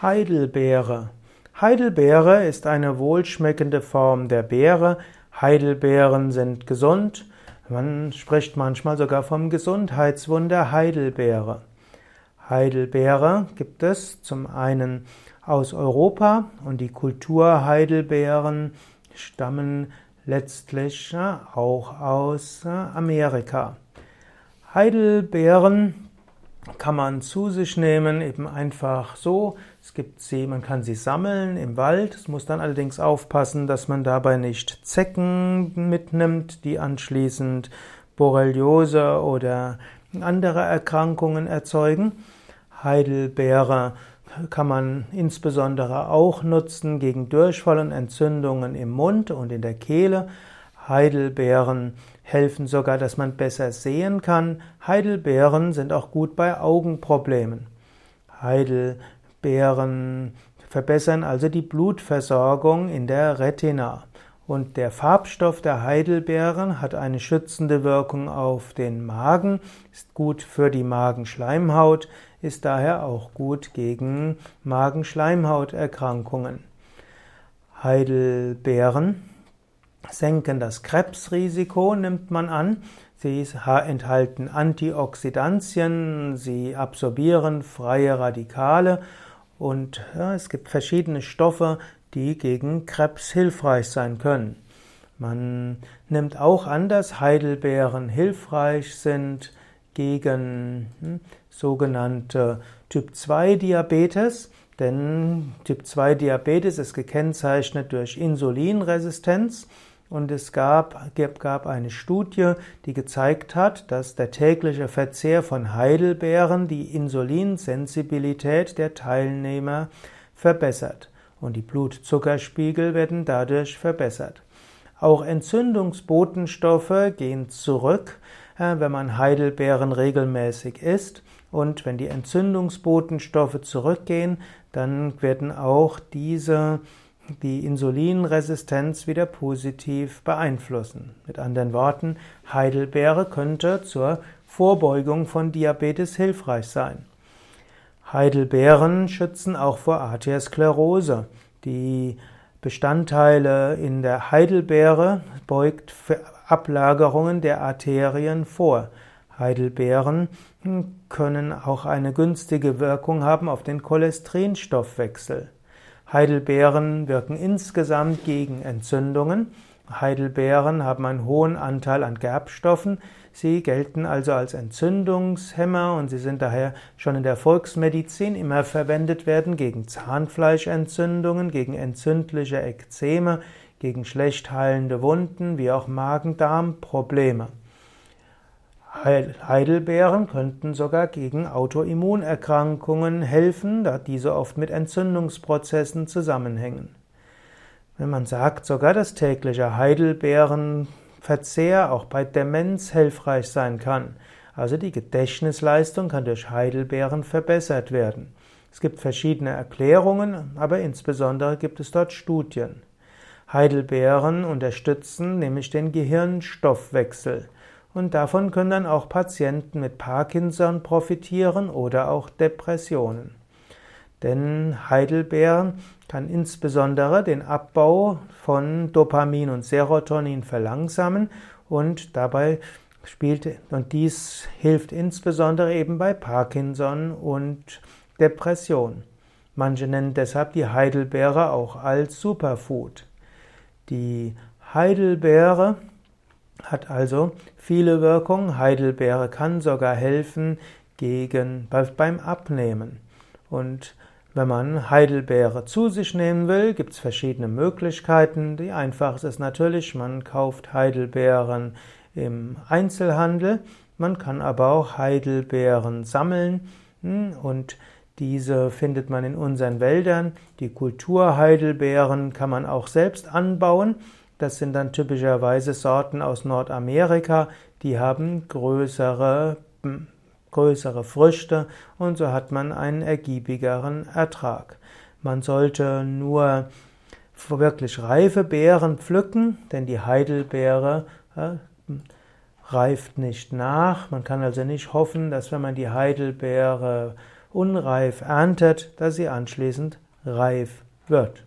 Heidelbeere. Heidelbeere ist eine wohlschmeckende Form der Beere. Heidelbeeren sind gesund. Man spricht manchmal sogar vom Gesundheitswunder Heidelbeere. Heidelbeere gibt es zum einen aus Europa und die Kultur Heidelbeeren stammen letztlich auch aus Amerika. Heidelbeeren kann man zu sich nehmen, eben einfach so. Es gibt sie, man kann sie sammeln im Wald. Es muss dann allerdings aufpassen, dass man dabei nicht Zecken mitnimmt, die anschließend Borreliose oder andere Erkrankungen erzeugen. Heidelbeere kann man insbesondere auch nutzen gegen Durchfall und Entzündungen im Mund und in der Kehle. Heidelbeeren helfen sogar, dass man besser sehen kann. Heidelbeeren sind auch gut bei Augenproblemen. Heidelbeeren verbessern also die Blutversorgung in der Retina. Und der Farbstoff der Heidelbeeren hat eine schützende Wirkung auf den Magen, ist gut für die Magenschleimhaut, ist daher auch gut gegen Magenschleimhauterkrankungen. Heidelbeeren senken das Krebsrisiko, nimmt man an. Sie enthalten Antioxidantien, sie absorbieren freie Radikale und ja, es gibt verschiedene Stoffe, die gegen Krebs hilfreich sein können. Man nimmt auch an, dass Heidelbeeren hilfreich sind gegen hm, sogenannte Typ-2-Diabetes, denn Typ-2-Diabetes ist gekennzeichnet durch Insulinresistenz und es gab, gab eine Studie, die gezeigt hat, dass der tägliche Verzehr von Heidelbeeren die Insulinsensibilität der Teilnehmer verbessert und die Blutzuckerspiegel werden dadurch verbessert. Auch Entzündungsbotenstoffe gehen zurück, wenn man Heidelbeeren regelmäßig isst. Und wenn die Entzündungsbotenstoffe zurückgehen, dann werden auch diese die Insulinresistenz wieder positiv beeinflussen. Mit anderen Worten, Heidelbeere könnte zur Vorbeugung von Diabetes hilfreich sein. Heidelbeeren schützen auch vor Arteriosklerose. Die Bestandteile in der Heidelbeere beugt Ablagerungen der Arterien vor. Heidelbeeren können auch eine günstige Wirkung haben auf den Cholesterinstoffwechsel. Heidelbeeren wirken insgesamt gegen Entzündungen. Heidelbeeren haben einen hohen Anteil an Gerbstoffen. Sie gelten also als Entzündungshemmer und sie sind daher schon in der Volksmedizin immer verwendet werden gegen Zahnfleischentzündungen, gegen entzündliche Ekzeme, gegen schlecht heilende Wunden wie auch Magen-Darm-Probleme. Heidelbeeren könnten sogar gegen Autoimmunerkrankungen helfen, da diese oft mit Entzündungsprozessen zusammenhängen. Wenn man sagt sogar, dass täglicher Heidelbeerenverzehr auch bei Demenz hilfreich sein kann. Also die Gedächtnisleistung kann durch Heidelbeeren verbessert werden. Es gibt verschiedene Erklärungen, aber insbesondere gibt es dort Studien. Heidelbeeren unterstützen nämlich den Gehirnstoffwechsel. Und davon können dann auch Patienten mit Parkinson profitieren oder auch Depressionen. Denn Heidelbeeren kann insbesondere den Abbau von Dopamin und Serotonin verlangsamen und dabei spielt und dies hilft insbesondere eben bei Parkinson und Depression. Manche nennen deshalb die Heidelbeere auch als Superfood. Die Heidelbeere hat also viele Wirkungen. Heidelbeere kann sogar helfen gegen, beim Abnehmen. Und wenn man Heidelbeere zu sich nehmen will, gibt es verschiedene Möglichkeiten. Die einfachste ist natürlich, man kauft Heidelbeeren im Einzelhandel. Man kann aber auch Heidelbeeren sammeln hm, und diese findet man in unseren Wäldern. Die Kulturheidelbeeren kann man auch selbst anbauen. Das sind dann typischerweise Sorten aus Nordamerika, die haben größere, größere Früchte und so hat man einen ergiebigeren Ertrag. Man sollte nur wirklich reife Beeren pflücken, denn die Heidelbeere äh, reift nicht nach. Man kann also nicht hoffen, dass wenn man die Heidelbeere unreif erntet, dass sie anschließend reif wird.